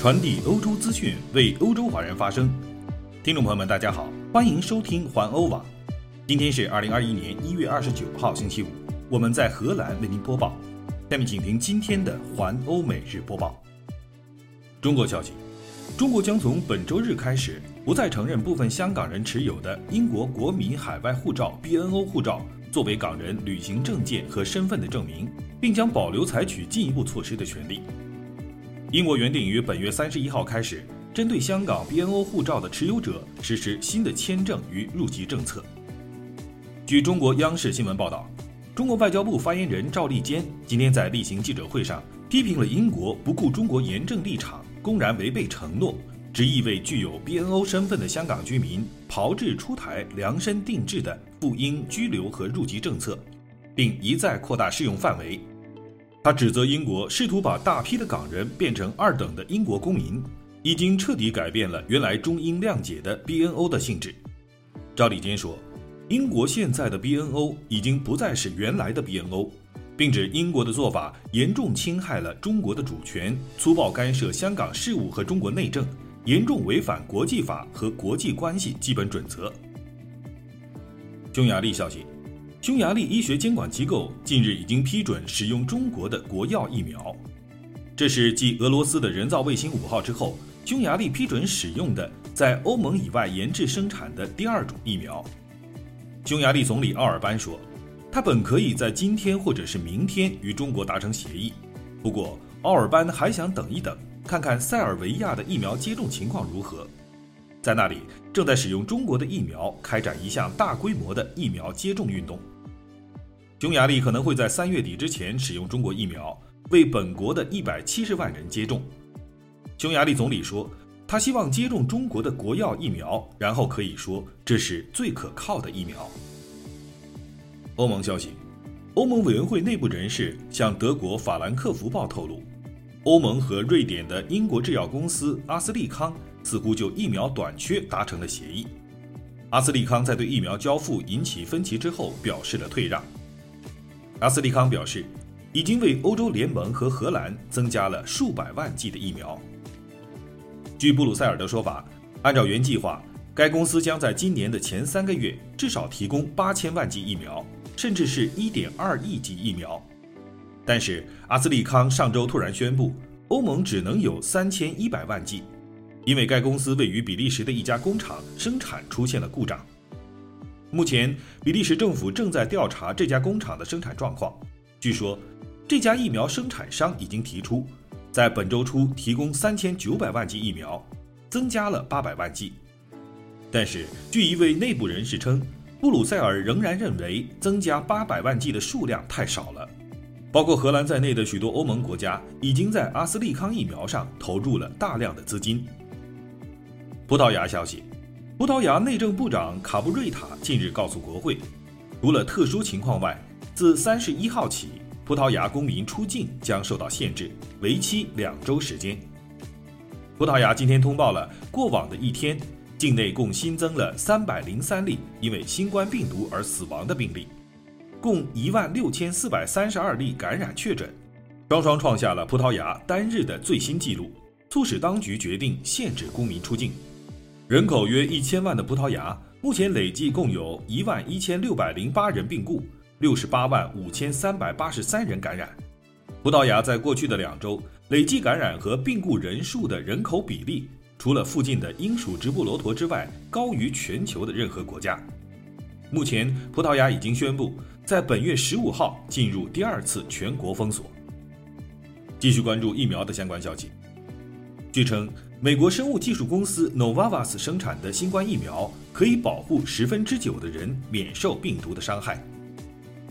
传递欧洲资讯，为欧洲华人发声。听众朋友们，大家好，欢迎收听环欧网。今天是二零二一年一月二十九号，星期五。我们在荷兰为您播报。下面请听今天的环欧每日播报。中国消息：中国将从本周日开始，不再承认部分香港人持有的英国国民海外护照 （BNO 护照）作为港人旅行证件和身份的证明，并将保留采取进一步措施的权利。英国原定于本月三十一号开始，针对香港 BNO 护照的持有者实施新的签证与入籍政策。据中国央视新闻报道。中国外交部发言人赵立坚今天在例行记者会上批评了英国不顾中国严正立场，公然违背承诺，执意为具有 BNO 身份的香港居民炮制出台量身定制的赴英居留和入籍政策，并一再扩大适用范围。他指责英国试图把大批的港人变成二等的英国公民，已经彻底改变了原来中英谅解的 BNO 的性质。赵立坚说。英国现在的 BNO 已经不再是原来的 BNO，并指英国的做法严重侵害了中国的主权，粗暴干涉香港事务和中国内政，严重违反国际法和国际关系基本准则。匈牙利消息，匈牙利医学监管机构近日已经批准使用中国的国药疫苗，这是继俄罗斯的人造卫星五号之后，匈牙利批准使用的在欧盟以外研制生产的第二种疫苗。匈牙利总理奥尔班说，他本可以在今天或者是明天与中国达成协议，不过奥尔班还想等一等，看看塞尔维亚的疫苗接种情况如何。在那里正在使用中国的疫苗开展一项大规模的疫苗接种运动。匈牙利可能会在三月底之前使用中国疫苗，为本国的一百七十万人接种。匈牙利总理说。他希望接种中国的国药疫苗，然后可以说这是最可靠的疫苗。欧盟消息，欧盟委员会内部人士向德国法兰克福报透露，欧盟和瑞典的英国制药公司阿斯利康似乎就疫苗短缺达成了协议。阿斯利康在对疫苗交付引起分歧之后表示了退让。阿斯利康表示，已经为欧洲联盟和荷兰增加了数百万剂的疫苗。据布鲁塞尔的说法，按照原计划，该公司将在今年的前三个月至少提供八千万剂疫苗，甚至是一点二亿剂疫苗。但是阿斯利康上周突然宣布，欧盟只能有三千一百万剂，因为该公司位于比利时的一家工厂生产出现了故障。目前，比利时政府正在调查这家工厂的生产状况。据说，这家疫苗生产商已经提出。在本周初提供三千九百万剂疫苗，增加了八百万剂。但是，据一位内部人士称，布鲁塞尔仍然认为增加八百万剂的数量太少了。包括荷兰在内的许多欧盟国家已经在阿斯利康疫苗上投入了大量的资金。葡萄牙消息，葡萄牙内政部长卡布瑞塔近日告诉国会，除了特殊情况外，自三十一号起。葡萄牙公民出境将受到限制，为期两周时间。葡萄牙今天通报了过往的一天，境内共新增了三百零三例因为新冠病毒而死亡的病例，共一万六千四百三十二例感染确诊，双双创下了葡萄牙单日的最新纪录，促使当局决定限制公民出境。人口约一千万的葡萄牙，目前累计共有一万一千六百零八人病故。六十八万五千三百八十三人感染。葡萄牙在过去的两周累计感染和病故人数的人口比例，除了附近的英属直布罗陀之外，高于全球的任何国家。目前，葡萄牙已经宣布在本月十五号进入第二次全国封锁。继续关注疫苗的相关消息。据称，美国生物技术公司 Novavax 生产的新冠疫苗可以保护十分之九的人免受病毒的伤害。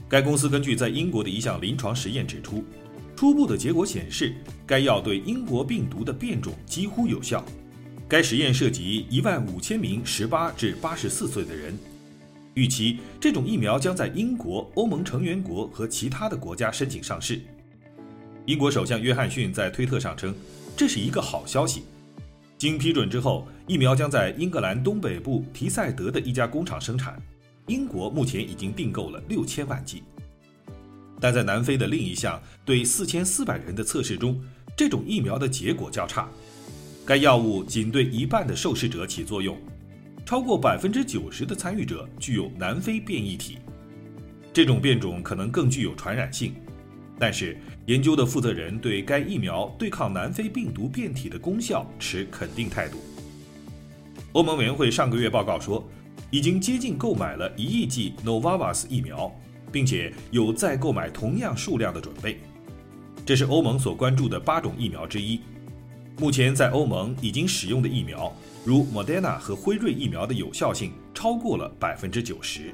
该公司根据在英国的一项临床实验指出，初步的结果显示，该药对英国病毒的变种几乎有效。该实验涉及一万五千名十八至八十四岁的人，预期这种疫苗将在英国、欧盟成员国和其他的国家申请上市。英国首相约翰逊在推特上称，这是一个好消息。经批准之后，疫苗将在英格兰东北部提赛德的一家工厂生产。英国目前已经订购了六千万剂，但在南非的另一项对四千四百人的测试中，这种疫苗的结果较差。该药物仅对一半的受试者起作用，超过百分之九十的参与者具有南非变异体，这种变种可能更具有传染性。但是，研究的负责人对该疫苗对抗南非病毒变体的功效持肯定态度。欧盟委员会上个月报告说，已经接近购买了一亿剂 Novavax 疫苗，并且有再购买同样数量的准备。这是欧盟所关注的八种疫苗之一。目前在欧盟已经使用的疫苗，如 Moderna 和辉瑞疫苗的有效性超过了百分之九十。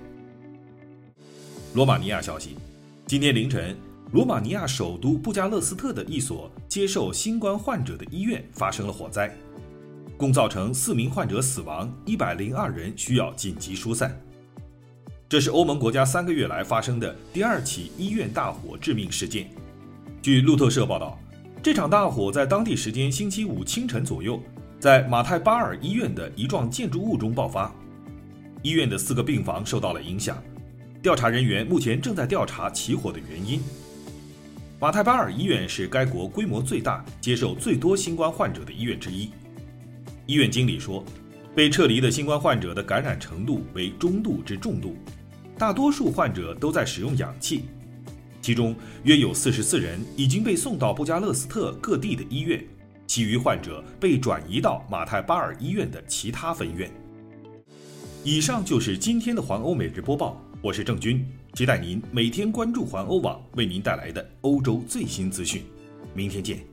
罗马尼亚消息，今天凌晨，罗马尼亚首都布加勒斯特的一所接受新冠患者的医院发生了火灾，共造成四名患者死亡，一百零二人需要紧急疏散。这是欧盟国家三个月来发生的第二起医院大火致命事件。据路透社报道。这场大火在当地时间星期五清晨左右，在马泰巴尔医院的一幢建筑物中爆发，医院的四个病房受到了影响。调查人员目前正在调查起火的原因。马泰巴尔医院是该国规模最大、接受最多新冠患者的医院之一。医院经理说，被撤离的新冠患者的感染程度为中度至重度，大多数患者都在使用氧气。其中约有四十四人已经被送到布加勒斯特各地的医院，其余患者被转移到马泰巴尔医院的其他分院。以上就是今天的环欧每日播报，我是郑军，期待您每天关注环欧网为您带来的欧洲最新资讯。明天见。